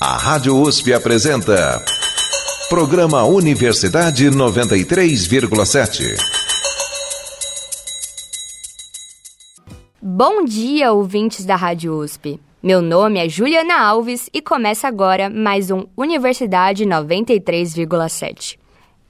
A Rádio USP apresenta. Programa Universidade 93,7. Bom dia, ouvintes da Rádio USP. Meu nome é Juliana Alves e começa agora mais um Universidade 93,7.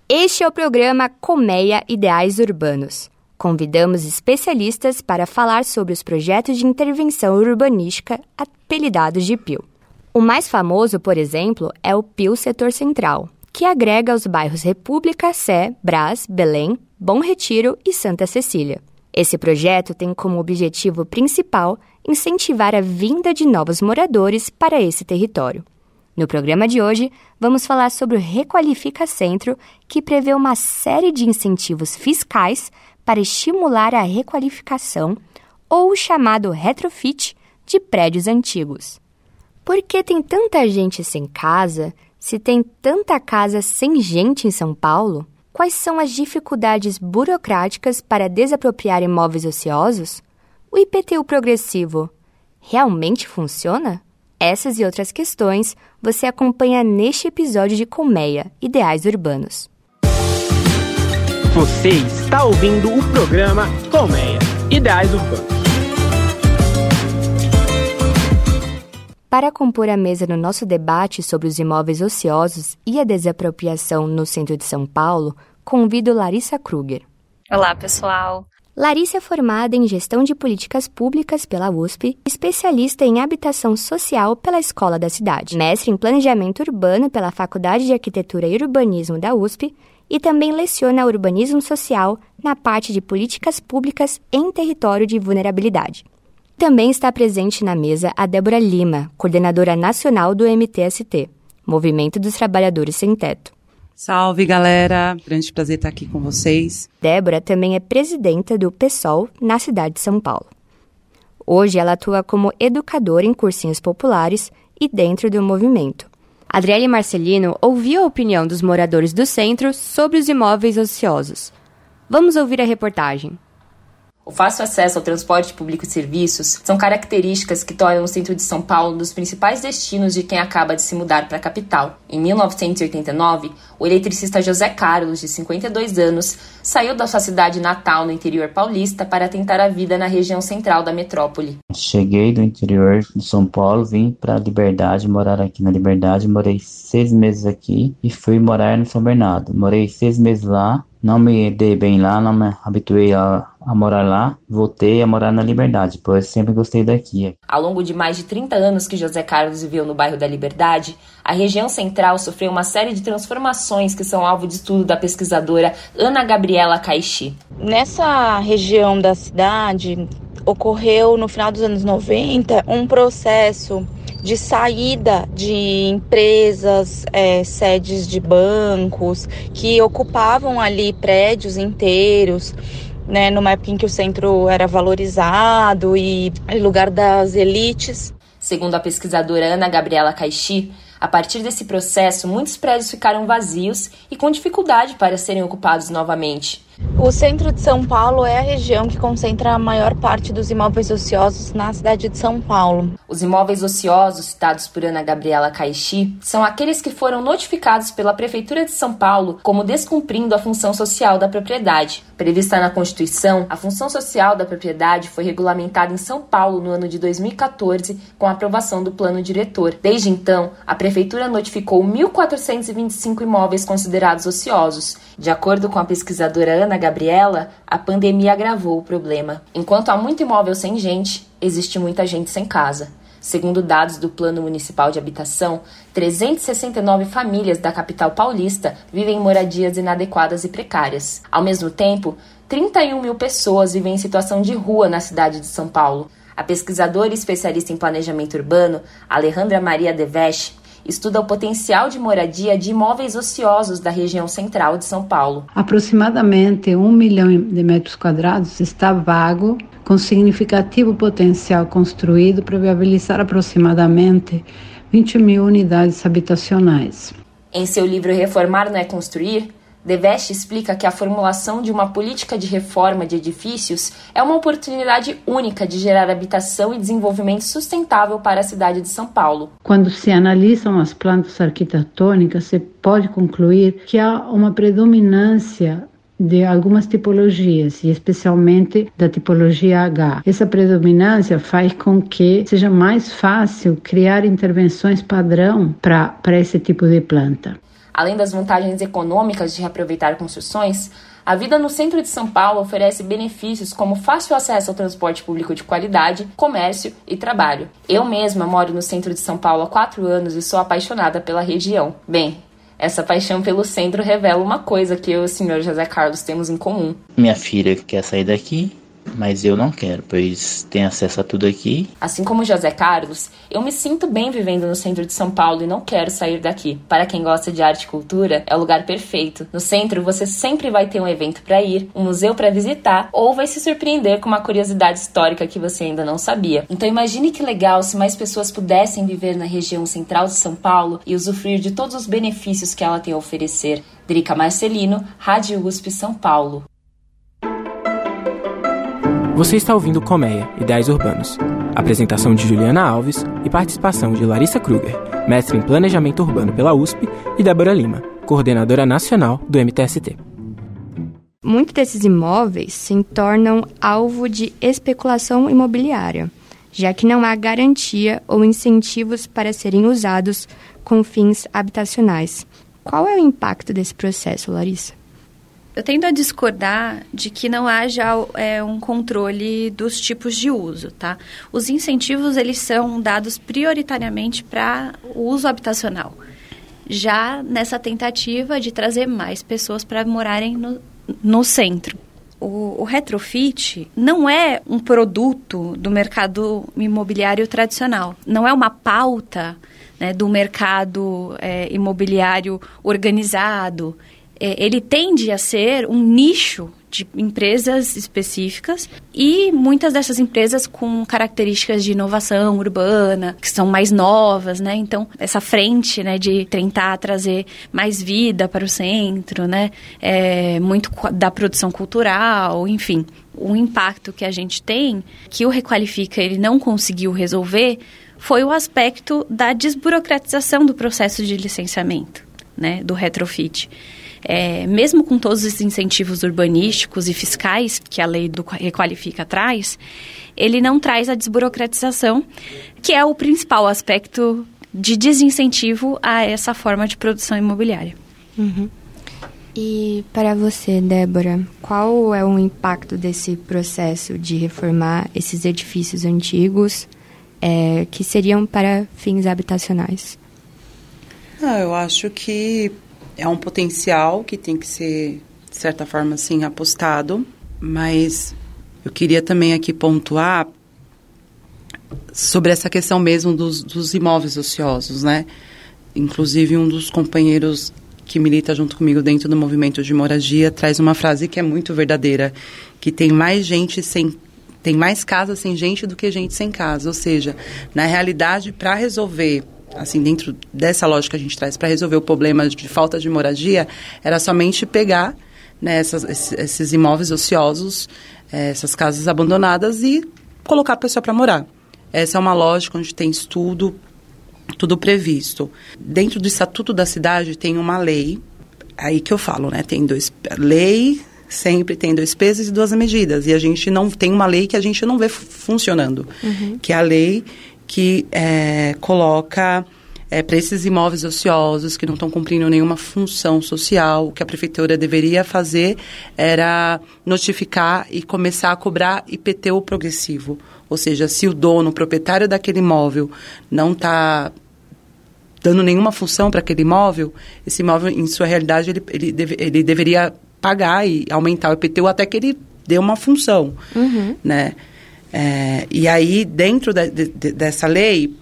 Este é o programa Colmeia Ideais Urbanos. Convidamos especialistas para falar sobre os projetos de intervenção urbanística apelidados de PIL. O mais famoso, por exemplo, é o PIL Setor Central, que agrega os bairros República, Sé, Brás, Belém, Bom Retiro e Santa Cecília. Esse projeto tem como objetivo principal incentivar a vinda de novos moradores para esse território. No programa de hoje, vamos falar sobre o Requalifica Centro, que prevê uma série de incentivos fiscais para estimular a requalificação ou o chamado retrofit de prédios antigos. Por que tem tanta gente sem casa? Se tem tanta casa sem gente em São Paulo? Quais são as dificuldades burocráticas para desapropriar imóveis ociosos? O IPTU progressivo realmente funciona? Essas e outras questões você acompanha neste episódio de Colmeia Ideais Urbanos. Você está ouvindo o programa Colmeia Ideais Urbanos. Para compor a mesa no nosso debate sobre os imóveis ociosos e a desapropriação no centro de São Paulo, convido Larissa Kruger. Olá, pessoal. Larissa é formada em Gestão de Políticas Públicas pela USP, especialista em Habitação Social pela Escola da Cidade, mestre em Planejamento Urbano pela Faculdade de Arquitetura e Urbanismo da USP e também leciona Urbanismo Social na parte de Políticas Públicas em Território de Vulnerabilidade. Também está presente na mesa a Débora Lima, coordenadora nacional do MTST, Movimento dos Trabalhadores Sem Teto. Salve, galera! Grande prazer estar aqui com vocês. Débora também é presidenta do PSOL na cidade de São Paulo. Hoje ela atua como educadora em cursinhos populares e dentro do movimento. Adriele Marcelino ouviu a opinião dos moradores do centro sobre os imóveis ociosos. Vamos ouvir a reportagem. O fácil acesso ao transporte público e serviços são características que tornam o centro de São Paulo um dos principais destinos de quem acaba de se mudar para a capital. Em 1989, o eletricista José Carlos, de 52 anos, saiu da sua cidade natal no interior paulista para tentar a vida na região central da metrópole. Cheguei do interior de São Paulo, vim para a Liberdade, morar aqui na Liberdade, morei seis meses aqui e fui morar no São Bernardo. Morei seis meses lá, não me dei bem lá, não me habituei a, a, morar lá, voltei a morar na Liberdade, pois sempre gostei daqui. Ao longo de mais de 30 anos que José Carlos viveu no bairro da Liberdade, a região central sofreu uma série de transformações que são alvo de estudo da pesquisadora Ana Gabriela Caixi. Nessa região da cidade, ocorreu no final dos anos 90 um processo de saída de empresas, é, sedes de bancos que ocupavam ali prédios inteiros. Né, numa época em que o centro era valorizado e lugar das elites. Segundo a pesquisadora Ana Gabriela Caixi, a partir desse processo, muitos prédios ficaram vazios e com dificuldade para serem ocupados novamente. O centro de São Paulo é a região que concentra a maior parte dos imóveis ociosos na cidade de São Paulo. Os imóveis ociosos citados por Ana Gabriela Caixi são aqueles que foram notificados pela Prefeitura de São Paulo como descumprindo a função social da propriedade. Prevista na Constituição, a função social da propriedade foi regulamentada em São Paulo no ano de 2014 com a aprovação do plano diretor. Desde então, a Prefeitura notificou 1.425 imóveis considerados ociosos. De acordo com a pesquisadora Ana Gabriela, a pandemia agravou o problema. Enquanto há muito imóvel sem gente, existe muita gente sem casa. Segundo dados do Plano Municipal de Habitação, 369 famílias da capital paulista vivem em moradias inadequadas e precárias. Ao mesmo tempo, 31 mil pessoas vivem em situação de rua na cidade de São Paulo. A pesquisadora e especialista em planejamento urbano, Alejandra Maria Devesh, estuda o potencial de moradia de imóveis ociosos da região central de São Paulo. Aproximadamente um milhão de metros quadrados está vago, com significativo potencial construído para viabilizar aproximadamente 20 mil unidades habitacionais. Em seu livro Reformar não é construir, Deveste explica que a formulação de uma política de reforma de edifícios é uma oportunidade única de gerar habitação e desenvolvimento sustentável para a cidade de São Paulo. Quando se analisam as plantas arquitetônicas, se pode concluir que há uma predominância de algumas tipologias, e especialmente da tipologia H. Essa predominância faz com que seja mais fácil criar intervenções padrão para esse tipo de planta. Além das vantagens econômicas de reaproveitar construções, a vida no centro de São Paulo oferece benefícios como fácil acesso ao transporte público de qualidade, comércio e trabalho. Eu mesma moro no centro de São Paulo há quatro anos e sou apaixonada pela região. Bem, essa paixão pelo centro revela uma coisa que eu e o senhor José Carlos temos em comum. Minha filha quer sair daqui mas eu não quero, pois tem acesso a tudo aqui. Assim como José Carlos, eu me sinto bem vivendo no centro de São Paulo e não quero sair daqui. Para quem gosta de arte e cultura, é o lugar perfeito. No centro, você sempre vai ter um evento para ir, um museu para visitar ou vai se surpreender com uma curiosidade histórica que você ainda não sabia. Então imagine que legal se mais pessoas pudessem viver na região central de São Paulo e usufruir de todos os benefícios que ela tem a oferecer. Drica Marcelino, Rádio USP São Paulo. Você está ouvindo Colmeia, Ideais Urbanos. Apresentação de Juliana Alves e participação de Larissa Kruger, mestre em Planejamento Urbano pela USP, e Débora Lima, coordenadora nacional do MTST. Muitos desses imóveis se tornam alvo de especulação imobiliária, já que não há garantia ou incentivos para serem usados com fins habitacionais. Qual é o impacto desse processo, Larissa? Eu tendo a discordar de que não haja é, um controle dos tipos de uso, tá? Os incentivos, eles são dados prioritariamente para o uso habitacional. Já nessa tentativa de trazer mais pessoas para morarem no, no centro. O, o, retrofit não é um produto do mercado imobiliário tradicional. Não é uma pauta né, do mercado é, imobiliário organizado é, ele tende a ser um nicho de empresas específicas e muitas dessas empresas com características de inovação urbana, que são mais novas, né? Então, essa frente, né, de tentar trazer mais vida para o centro, né? É, muito da produção cultural, enfim. O impacto que a gente tem, que o Requalifica ele não conseguiu resolver, foi o aspecto da desburocratização do processo de licenciamento, né, do retrofit é, mesmo com todos os incentivos urbanísticos e fiscais que a lei do Requalifica traz, ele não traz a desburocratização, que é o principal aspecto de desincentivo a essa forma de produção imobiliária. Uhum. E para você, Débora, qual é o impacto desse processo de reformar esses edifícios antigos é, que seriam para fins habitacionais? Ah, eu acho que é um potencial que tem que ser, de certa forma, assim, apostado, mas eu queria também aqui pontuar sobre essa questão mesmo dos, dos imóveis ociosos, né? Inclusive, um dos companheiros que milita junto comigo dentro do movimento de moradia traz uma frase que é muito verdadeira, que tem mais gente sem tem mais casa sem gente do que gente sem casa, ou seja, na realidade, para resolver assim, dentro dessa lógica que a gente traz para resolver o problema de falta de moradia, era somente pegar né, essas, esses imóveis ociosos, eh, essas casas abandonadas e colocar a pessoa para morar. Essa é uma lógica onde tem estudo, tudo previsto. Dentro do Estatuto da Cidade tem uma lei, aí que eu falo, né? Tem dois. Lei sempre tem dois pesos e duas medidas. E a gente não tem uma lei que a gente não vê funcionando, uhum. que é a lei que é, coloca é, para esses imóveis ociosos que não estão cumprindo nenhuma função social, o que a prefeitura deveria fazer era notificar e começar a cobrar IPTU progressivo. Ou seja, se o dono, o proprietário daquele imóvel não está dando nenhuma função para aquele imóvel, esse imóvel, em sua realidade, ele, ele, deve, ele deveria pagar e aumentar o IPTU até que ele dê uma função, uhum. né? É, e aí, dentro de, de, dessa lei,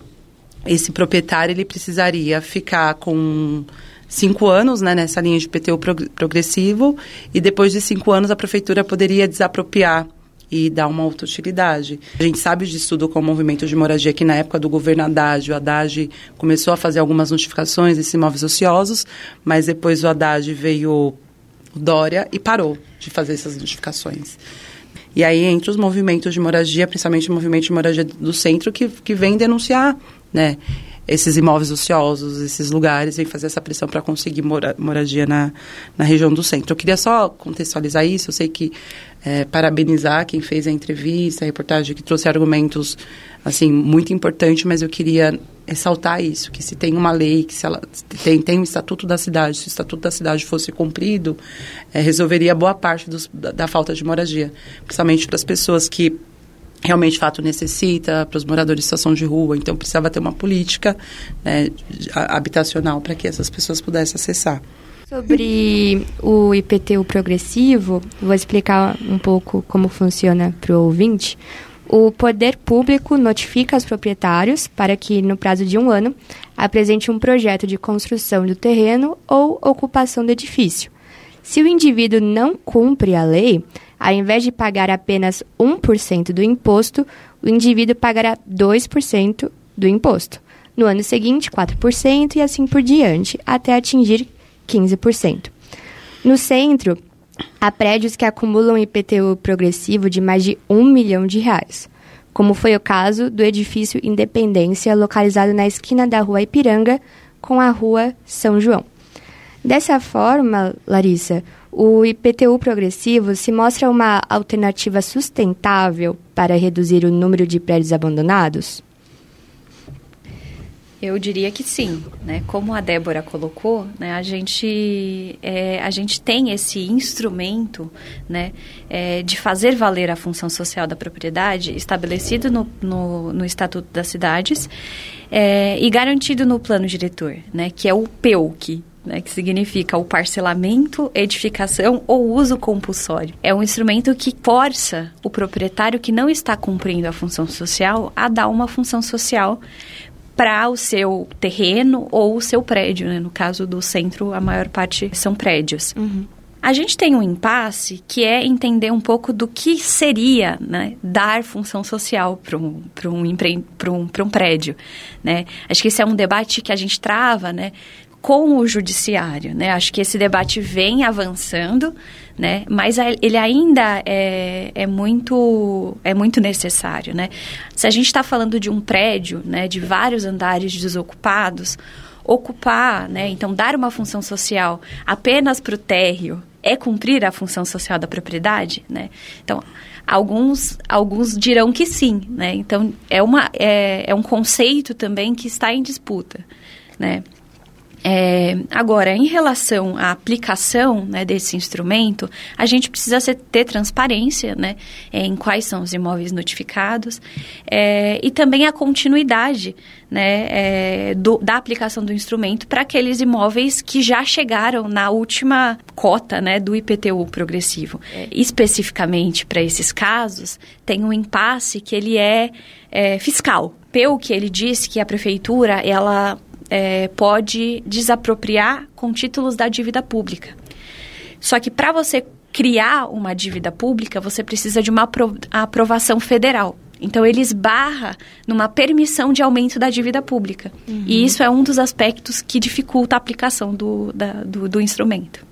esse proprietário ele precisaria ficar com cinco anos né, nessa linha de PTU progressivo e depois de cinco anos a prefeitura poderia desapropriar e dar uma outra utilidade. A gente sabe de estudo com o movimento de moradia que na época do governo Haddad, o Haddad começou a fazer algumas notificações desses imóveis ociosos, mas depois o Haddad veio o Dória, e parou de fazer essas notificações. E aí entre os movimentos de moradia, principalmente o movimento de moradia do centro, que, que vem denunciar, né? Esses imóveis ociosos, esses lugares, vem fazer essa pressão para conseguir mora, moradia na, na região do centro. Eu queria só contextualizar isso, eu sei que é, parabenizar quem fez a entrevista, a reportagem, que trouxe argumentos, assim, muito importantes, mas eu queria ressaltar isso, que se tem uma lei, que se ela tem, tem um estatuto da cidade, se o estatuto da cidade fosse cumprido, é, resolveria boa parte dos, da, da falta de moradia, principalmente para as pessoas que realmente fato necessita para os moradores de situação de rua, então precisava ter uma política né, habitacional para que essas pessoas pudessem acessar. Sobre o IPTU progressivo, vou explicar um pouco como funciona para o ouvinte. O poder público notifica os proprietários para que, no prazo de um ano, apresente um projeto de construção do terreno ou ocupação do edifício. Se o indivíduo não cumpre a lei, ao invés de pagar apenas 1% do imposto, o indivíduo pagará 2% do imposto. No ano seguinte, 4% e assim por diante, até atingir 15%. No centro, há prédios que acumulam IPTU progressivo de mais de 1 milhão de reais, como foi o caso do edifício Independência, localizado na esquina da Rua Ipiranga com a Rua São João. Dessa forma, Larissa, o IPTU progressivo se mostra uma alternativa sustentável para reduzir o número de prédios abandonados? Eu diria que sim, né? Como a Débora colocou, né? A gente é, a gente tem esse instrumento, né? É, de fazer valer a função social da propriedade estabelecido no, no, no Estatuto das Cidades é, e garantido no Plano Diretor, né? Que é o PEUC, né, que significa o parcelamento, edificação ou uso compulsório. É um instrumento que força o proprietário que não está cumprindo a função social a dar uma função social para o seu terreno ou o seu prédio. Né? No caso do centro, a maior parte são prédios. Uhum. A gente tem um impasse que é entender um pouco do que seria né, dar função social para um, um, um, um prédio. Né? Acho que esse é um debate que a gente trava, né? Com o judiciário, né? Acho que esse debate vem avançando, né? Mas ele ainda é, é muito é muito necessário, né? Se a gente está falando de um prédio, né? De vários andares desocupados, ocupar, né? Então dar uma função social apenas para o térreo é cumprir a função social da propriedade, né? Então alguns alguns dirão que sim, né? Então é uma é, é um conceito também que está em disputa, né? É, agora, em relação à aplicação né, desse instrumento, a gente precisa ser, ter transparência né, em quais são os imóveis notificados é, e também a continuidade né, é, do, da aplicação do instrumento para aqueles imóveis que já chegaram na última cota né, do IPTU progressivo. É, especificamente para esses casos, tem um impasse que ele é, é fiscal. Pelo que ele disse que a prefeitura ela é, pode desapropriar com títulos da dívida pública. Só que para você criar uma dívida pública, você precisa de uma aprovação federal. Então, ele esbarra numa permissão de aumento da dívida pública. Uhum. E isso é um dos aspectos que dificulta a aplicação do, da, do, do instrumento.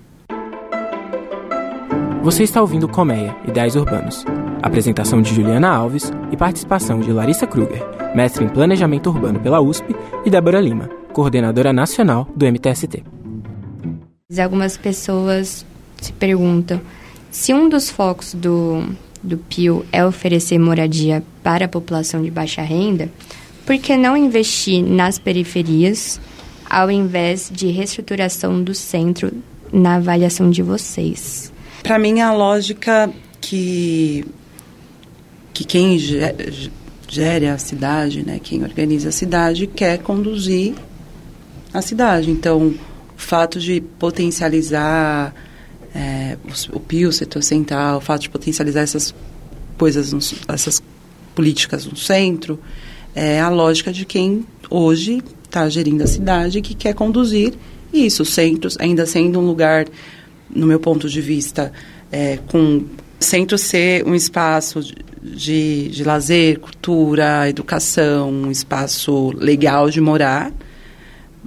Você está ouvindo Colmeia, Ideais Urbanos. Apresentação de Juliana Alves e participação de Larissa Kruger, mestre em Planejamento Urbano pela USP, e Débora Lima, coordenadora nacional do MTST. Algumas pessoas se perguntam se um dos focos do, do PIO é oferecer moradia para a população de baixa renda, por que não investir nas periferias ao invés de reestruturação do centro na avaliação de vocês? Para mim, a lógica que, que quem gere a cidade, né, quem organiza a cidade, quer conduzir a cidade. Então, o fato de potencializar é, o, PIO, o setor central, o fato de potencializar essas coisas, essas políticas no centro, é a lógica de quem hoje está gerindo a cidade e que quer conduzir isso. Os centros, ainda sendo um lugar, no meu ponto de vista, é, com centro ser um espaço de, de lazer, cultura, educação, um espaço legal de morar,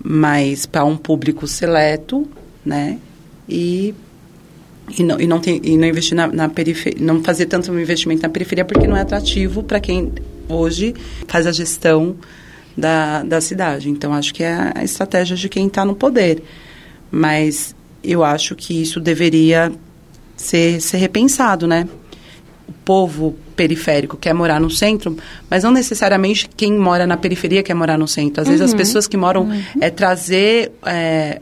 mas para um público seleto, né? E e não, e não, tem, e não investir na, na periferia, não fazer tanto investimento na periferia porque não é atrativo para quem hoje faz a gestão da, da cidade. Então, acho que é a estratégia de quem está no poder. Mas eu acho que isso deveria ser, ser repensado, né? O povo periférico quer morar no centro, mas não necessariamente quem mora na periferia quer morar no centro. Às uhum. vezes as uhum. pessoas que moram uhum. é trazer é,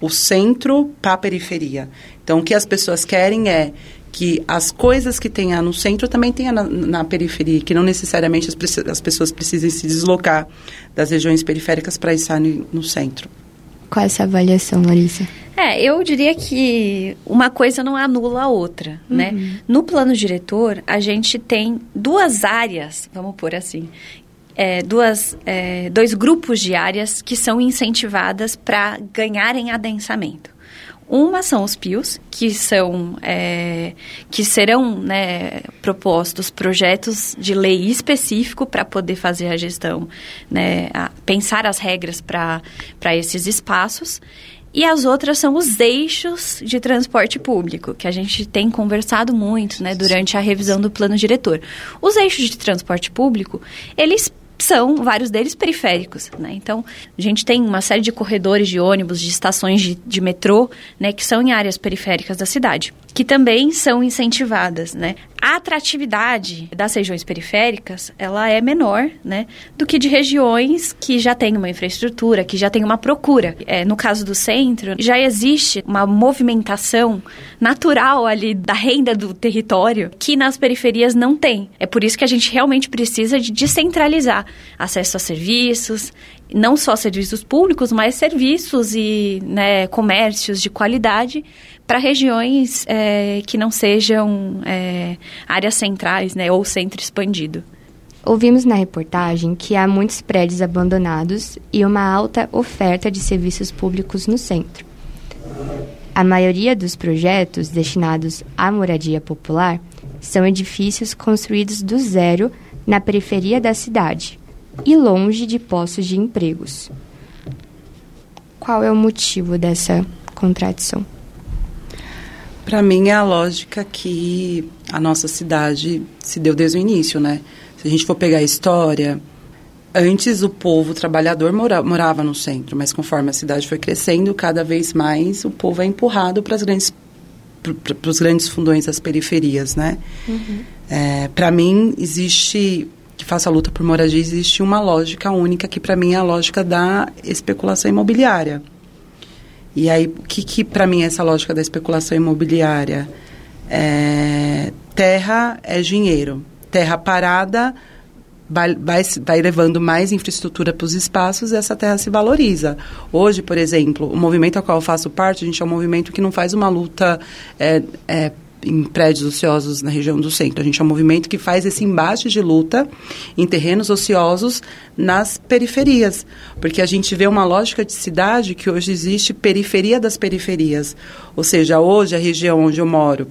o centro para a periferia. Então, o que as pessoas querem é que as coisas que tenha no centro também tenha na, na periferia, que não necessariamente as, as, pessoas precisem se deslocar das regiões periféricas para estar no, no centro. Qual é essa avaliação, Larissa? É, eu diria que uma coisa não anula a outra, né? uhum. né? No plano diretor, a gente tem duas áreas, vamos por assim, é, duas, é, dois grupos de áreas que são incentivadas para ganharem adensamento. Uma são os PIOs, que são é, que serão né, propostos projetos de lei específico para poder fazer a gestão, né, a, pensar as regras para esses espaços. E as outras são os eixos de transporte público, que a gente tem conversado muito né, durante a revisão do plano diretor. Os eixos de transporte público, eles são vários deles periféricos, né? Então, a gente tem uma série de corredores de ônibus, de estações de, de metrô, né, que são em áreas periféricas da cidade, que também são incentivadas, né? A atratividade das regiões periféricas, ela é menor, né, do que de regiões que já têm uma infraestrutura, que já têm uma procura. É, no caso do centro, já existe uma movimentação natural ali da renda do território que nas periferias não tem. É por isso que a gente realmente precisa de descentralizar acesso a serviços, não só serviços públicos, mas serviços e né, comércios de qualidade para regiões é, que não sejam é, áreas centrais né, ou centro expandido. Ouvimos na reportagem que há muitos prédios abandonados e uma alta oferta de serviços públicos no centro. A maioria dos projetos destinados à moradia popular são edifícios construídos do zero na periferia da cidade e longe de postos de empregos. Qual é o motivo dessa contradição? Para mim é a lógica que a nossa cidade se deu desde o início, né? Se a gente for pegar a história, antes o povo trabalhador mora, morava no centro, mas conforme a cidade foi crescendo, cada vez mais o povo é empurrado para grandes para os grandes fundões das periferias, né? Uhum. É, para mim existe que faça a luta por moradia existe uma lógica única que para mim é a lógica da especulação imobiliária. E aí, o que, que para mim é essa lógica da especulação imobiliária? É, terra é dinheiro. Terra parada vai, vai, vai levando mais infraestrutura para os espaços e essa terra se valoriza. Hoje, por exemplo, o movimento ao qual eu faço parte, a gente é um movimento que não faz uma luta é, é, em prédios ociosos na região do centro. A gente é um movimento que faz esse embate de luta em terrenos ociosos nas periferias, porque a gente vê uma lógica de cidade que hoje existe periferia das periferias. Ou seja, hoje a região onde eu moro,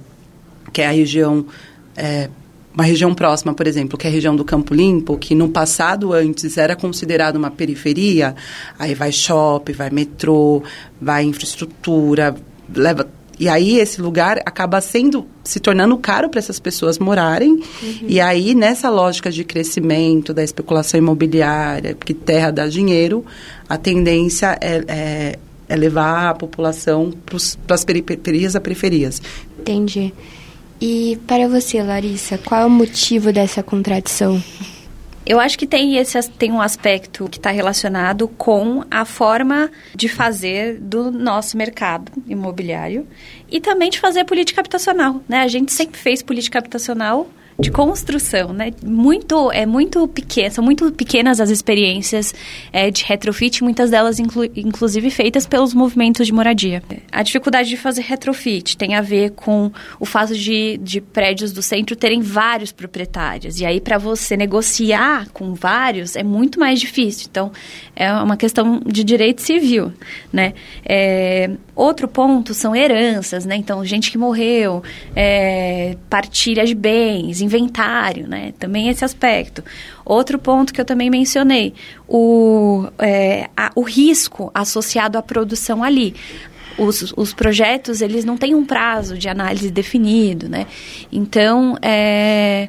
que é a região é, uma região próxima, por exemplo, que é a região do Campo Limpo, que no passado antes era considerada uma periferia, aí vai shopping, vai metrô, vai infraestrutura, leva e aí esse lugar acaba sendo se tornando caro para essas pessoas morarem. Uhum. E aí nessa lógica de crescimento da especulação imobiliária, que terra dá dinheiro, a tendência é, é, é levar a população para as periferias a periferias. Entendi. E para você, Larissa, qual é o motivo dessa contradição? Eu acho que tem, esse, tem um aspecto que está relacionado com a forma de fazer do nosso mercado imobiliário e também de fazer política habitacional. Né? A gente sempre fez política habitacional de construção, né? Muito, é muito pequeno, são muito pequenas as experiências é, de retrofit, muitas delas inclu, inclusive feitas pelos movimentos de moradia. A dificuldade de fazer retrofit tem a ver com o fato de, de prédios do centro terem vários proprietários. E aí, para você negociar com vários, é muito mais difícil. Então, é uma questão de direito civil, né? É, outro ponto são heranças, né? Então, gente que morreu, é, partilha de bens, inventário, né? Também esse aspecto. Outro ponto que eu também mencionei, o, é, a, o risco associado à produção ali. os, os projetos, eles não têm um prazo de análise definido, né? Então, é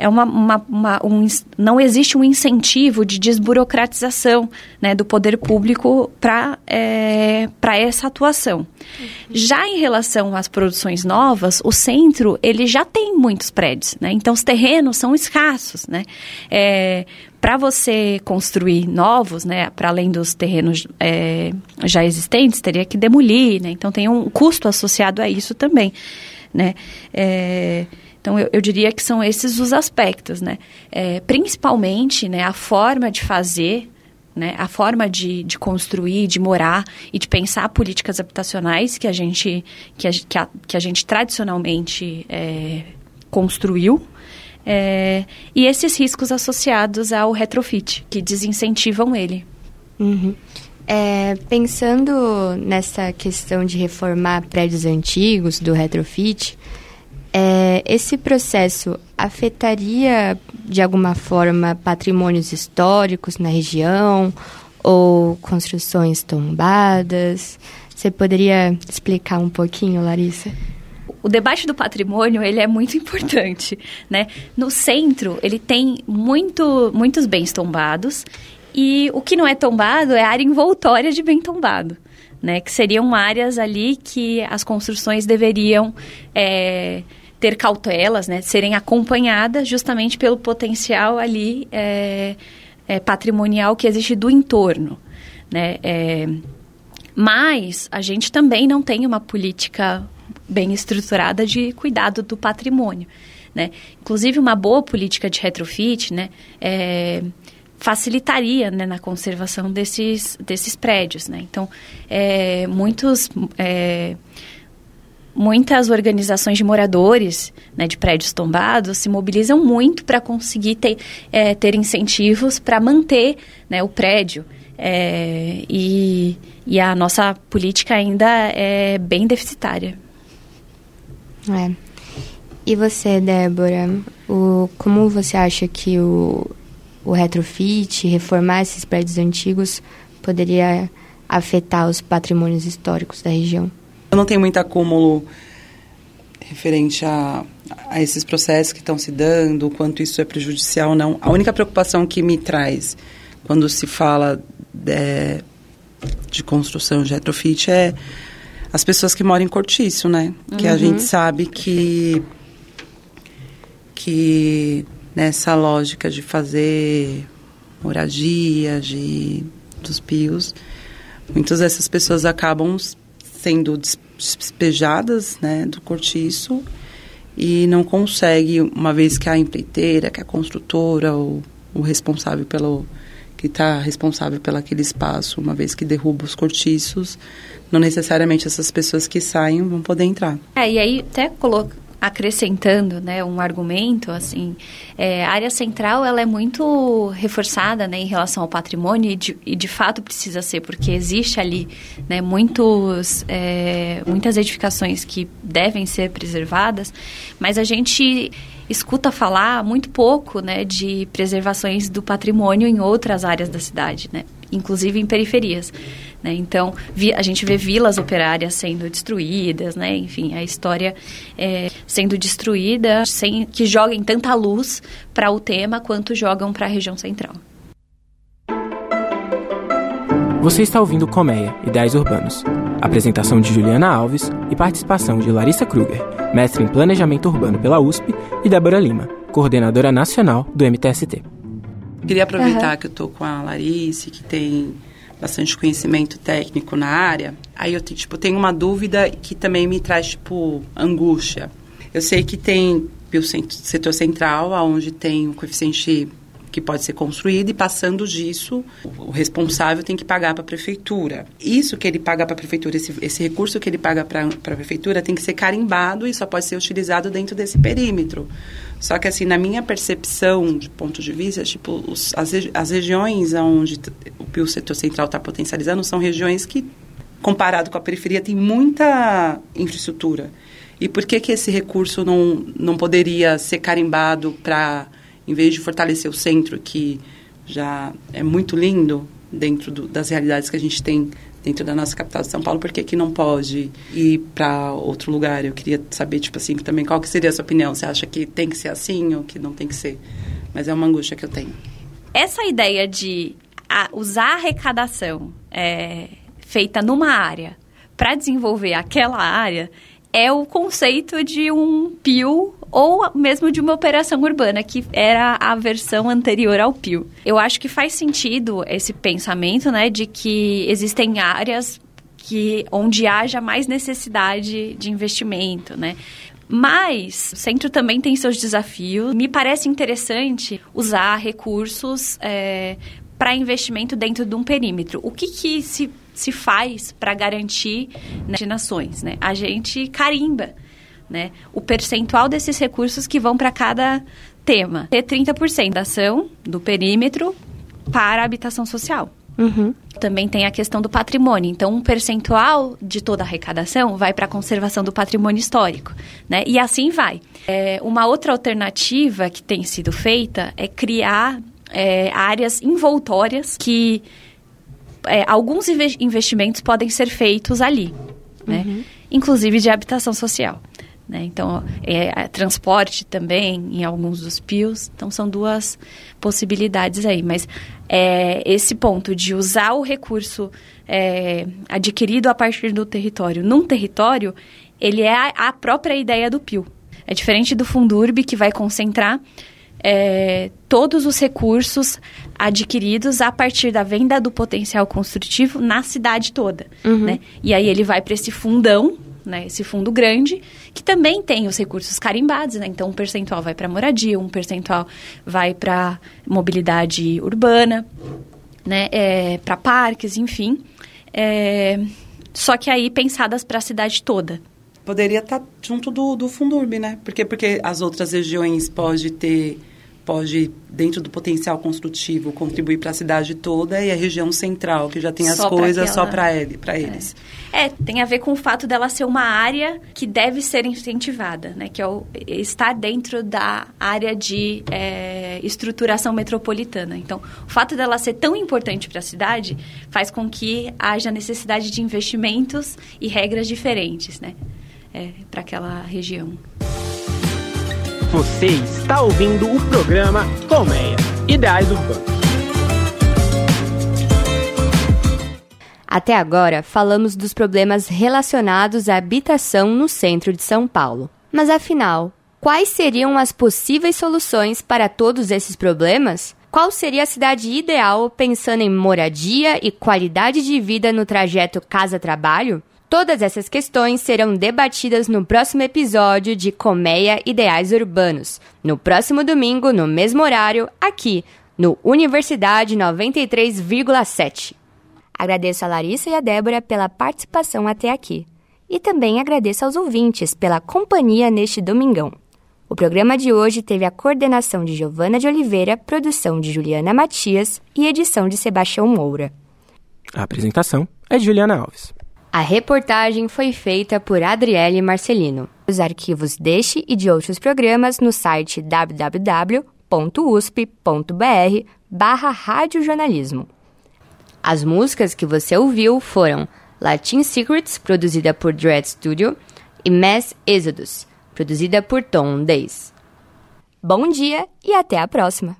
é uma, uma, uma um, não existe um incentivo de desburocratização né, do poder público para é, essa atuação. Uhum. Já em relação às produções novas, o centro ele já tem muitos prédios, né? então os terrenos são escassos. Né? É, para você construir novos, né, para além dos terrenos é, já existentes, teria que demolir, né? Então tem um custo associado a isso também, né? É, então, eu, eu, diria que são esses os aspectos, né? É, principalmente, né, a forma de fazer, né, a forma de, de construir, de morar e de pensar políticas habitacionais que a gente, que a, que a, que a gente tradicionalmente é, construiu, é, e esses riscos associados ao retrofit, que desincentivam ele. Uhum. É, pensando nessa questão de reformar prédios antigos, do retrofit, é, esse processo afetaria de alguma forma patrimônios históricos na região ou construções tombadas? Você poderia explicar um pouquinho, Larissa? o debate do patrimônio ele é muito importante, né? No centro ele tem muito, muitos bens tombados e o que não é tombado é a área envoltória de bem tombado. Né, que seriam áreas ali que as construções deveriam é, ter cautelas, né, serem acompanhadas justamente pelo potencial ali é, é, patrimonial que existe do entorno, né? É, mas a gente também não tem uma política bem estruturada de cuidado do patrimônio, né? Inclusive uma boa política de retrofit, né? É, facilitaria né, na conservação desses, desses prédios, né? Então, é, muitos é, muitas organizações de moradores né, de prédios tombados se mobilizam muito para conseguir ter, é, ter incentivos para manter né, o prédio. É, e, e a nossa política ainda é bem deficitária. É. E você, Débora, o, como você acha que o, o retrofit, reformar esses prédios antigos, poderia afetar os patrimônios históricos da região? Eu não tenho muito acúmulo referente a, a esses processos que estão se dando, o quanto isso é prejudicial ou não. A única preocupação que me traz quando se fala de, de construção de retrofit é as pessoas que moram em cortiço, né? Uhum. Que a gente uhum. sabe que que nessa lógica de fazer moradia, de dos pios, muitas dessas pessoas acabam sendo despejadas né, do cortiço e não consegue, uma vez que a empreiteira, que a construtora, o, o responsável pelo que está responsável pelo aquele espaço, uma vez que derruba os cortiços, não necessariamente essas pessoas que saem vão poder entrar. É, e aí até coloca, acrescentando né, um argumento, assim, é, a área central ela é muito reforçada né, em relação ao patrimônio e de, e de fato precisa ser, porque existe ali né, muitos, é, muitas edificações que devem ser preservadas, mas a gente escuta falar muito pouco né, de preservações do patrimônio em outras áreas da cidade, né, inclusive em periferias. Né? Então, vi, a gente vê vilas operárias sendo destruídas, né? enfim, a história é, sendo destruída sem que joguem tanta luz para o tema quanto jogam para a região central. Você está ouvindo Colmeia, Ideais Urbanos. Apresentação de Juliana Alves e participação de Larissa Kruger, mestre em Planejamento Urbano pela USP, e Débora Lima, coordenadora nacional do MTST. Queria aproveitar uhum. que eu estou com a Larissa, que tem bastante conhecimento técnico na área, aí eu tipo, tenho uma dúvida que também me traz, tipo, angústia. Eu sei que tem o setor central, onde tem um coeficiente que pode ser construído e passando disso, o responsável tem que pagar para a prefeitura. Isso que ele paga para a prefeitura, esse, esse, recurso que ele paga para a prefeitura tem que ser carimbado e só pode ser utilizado dentro desse perímetro. Só que, assim, na minha percepção, de ponto de vista, tipo, os, as, as regiões onde o setor central está potencializando são regiões que, comparado com a periferia, tem muita infraestrutura. E por que, que esse recurso não, não poderia ser carimbado para, em vez de fortalecer o centro, que já é muito lindo, dentro do, das realidades que a gente tem dentro da nossa capital de São Paulo, porque que não pode ir para outro lugar? Eu queria saber, tipo assim, também qual que seria a sua opinião? Você acha que tem que ser assim ou que não tem que ser? Mas é uma angústia que eu tenho. Essa ideia de usar a arrecadação é, feita numa área para desenvolver aquela área é o conceito de um PIL ou mesmo de uma operação urbana, que era a versão anterior ao PIL. Eu acho que faz sentido esse pensamento, né, de que existem áreas que onde haja mais necessidade de investimento, né? Mas o centro também tem seus desafios. Me parece interessante usar recursos é, para investimento dentro de um perímetro. O que, que se, se faz para garantir né, nações? Né? A gente carimba né? O percentual desses recursos que vão para cada tema. Ter 30% da ação do perímetro para a habitação social. Uhum. Também tem a questão do patrimônio. Então, um percentual de toda a arrecadação vai para a conservação do patrimônio histórico, né? E assim vai. É, uma outra alternativa que tem sido feita é criar é, áreas envoltórias que é, alguns investimentos podem ser feitos ali, né? Uhum. Inclusive de habitação social. Né? Então, é, é, transporte também em alguns dos PIOs. Então, são duas possibilidades aí. Mas é, esse ponto de usar o recurso é, adquirido a partir do território num território, ele é a, a própria ideia do PIO. É diferente do Fundurb, que vai concentrar é, todos os recursos adquiridos a partir da venda do potencial construtivo na cidade toda. Uhum. Né? E aí ele vai para esse fundão né, esse fundo grande, que também tem os recursos carimbados, né? Então, um percentual vai para moradia, um percentual vai para mobilidade urbana, né, é, para parques, enfim. É, só que aí pensadas para a cidade toda. Poderia estar tá junto do, do Fundurb, né? Porque, porque as outras regiões pode ter pode, dentro do potencial construtivo, contribuir para a cidade toda e a região central, que já tem as coisas aquela... só para ele, é. eles. É, tem a ver com o fato dela ser uma área que deve ser incentivada, né? Que é o, estar dentro da área de é, estruturação metropolitana. Então, o fato dela ser tão importante para a cidade faz com que haja necessidade de investimentos e regras diferentes, né? É, para aquela região. Você está ouvindo o programa Colmeia Ideais Urbanos. Até agora, falamos dos problemas relacionados à habitação no centro de São Paulo. Mas afinal, quais seriam as possíveis soluções para todos esses problemas? Qual seria a cidade ideal pensando em moradia e qualidade de vida no trajeto casa-trabalho? Todas essas questões serão debatidas no próximo episódio de Colmeia Ideais Urbanos, no próximo domingo, no mesmo horário, aqui, no Universidade 93,7. Agradeço a Larissa e a Débora pela participação até aqui. E também agradeço aos ouvintes pela companhia neste domingão. O programa de hoje teve a coordenação de Giovana de Oliveira, produção de Juliana Matias e edição de Sebastião Moura. A apresentação é de Juliana Alves. A reportagem foi feita por Adriele Marcelino. Os arquivos deste e de outros programas no site www.usp.br barra radiojornalismo. As músicas que você ouviu foram Latin Secrets, produzida por Dread Studio, e Mass Exodus, produzida por Tom Days. Bom dia e até a próxima!